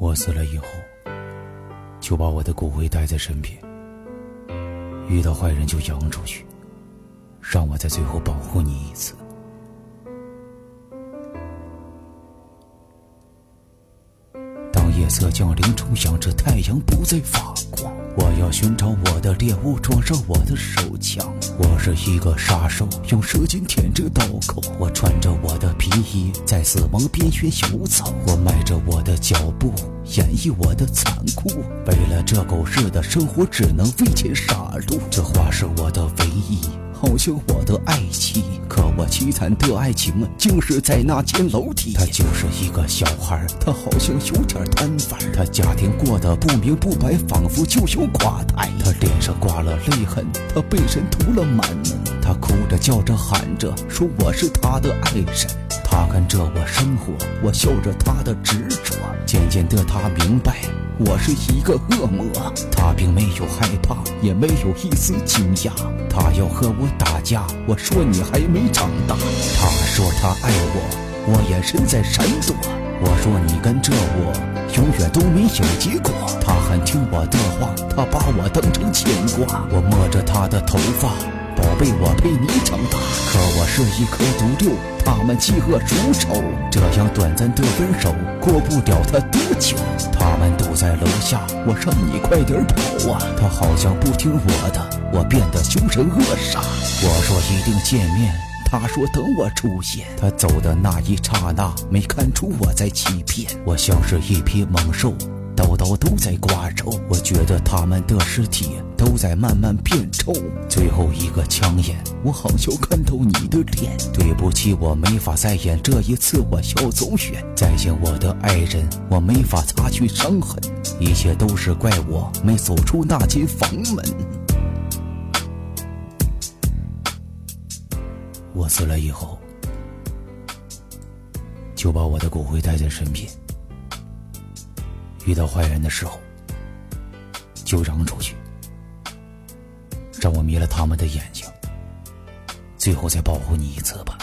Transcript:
我死了以后，就把我的骨灰带在身边，遇到坏人就扬出去，让我在最后保护你一次。当夜色降临，重响着太阳不再发光。我要寻找我的猎物，装上我的手枪。我是一个杀手，用舌尖舔着刀口。我穿着我的皮在死亡边缘游走。我迈着我的脚步，演绎我的残酷。为了这狗日的生活，只能为钱杀戮。这话是我的唯一。好像我的爱妻，可我凄惨的爱情竟是在那间楼梯。他就是一个小孩，他好像有点贪玩。他家庭过得不明不白，仿佛就有垮台。他脸上挂了泪痕，他被人涂了满门。他哭着叫着喊着说我是他的爱人。他跟着我生活，我笑着他的执着。渐渐的，他明白。我是一个恶魔，他并没有害怕，也没有一丝惊讶。他要和我打架，我说你还没长大。他说他爱我，我眼神在闪躲。我说你跟着我，永远都没有结果。他很听我的话，他把我当成牵挂。我摸着他的头发，宝贝，我陪你长大。可我是一颗毒瘤，他们嫉恶如仇。这样短暂的分手，过不了他多久。他们都在楼下，我让你快点跑啊！他好像不听我的，我变得凶神恶煞。我说一定见面，他说等我出现。他走的那一刹那，没看出我在欺骗。我像是一匹猛兽。我都在刮肉，我觉得他们的尸体都在慢慢变臭。最后一个枪眼，我好像看到你的脸。对不起，我没法再演，这一次我要走远。再见我的爱人，我没法擦去伤痕。一切都是怪我没走出那间房门。我死了以后，就把我的骨灰带在身边。遇到坏人的时候，就扔出去，让我迷了他们的眼睛，最后再保护你一次吧。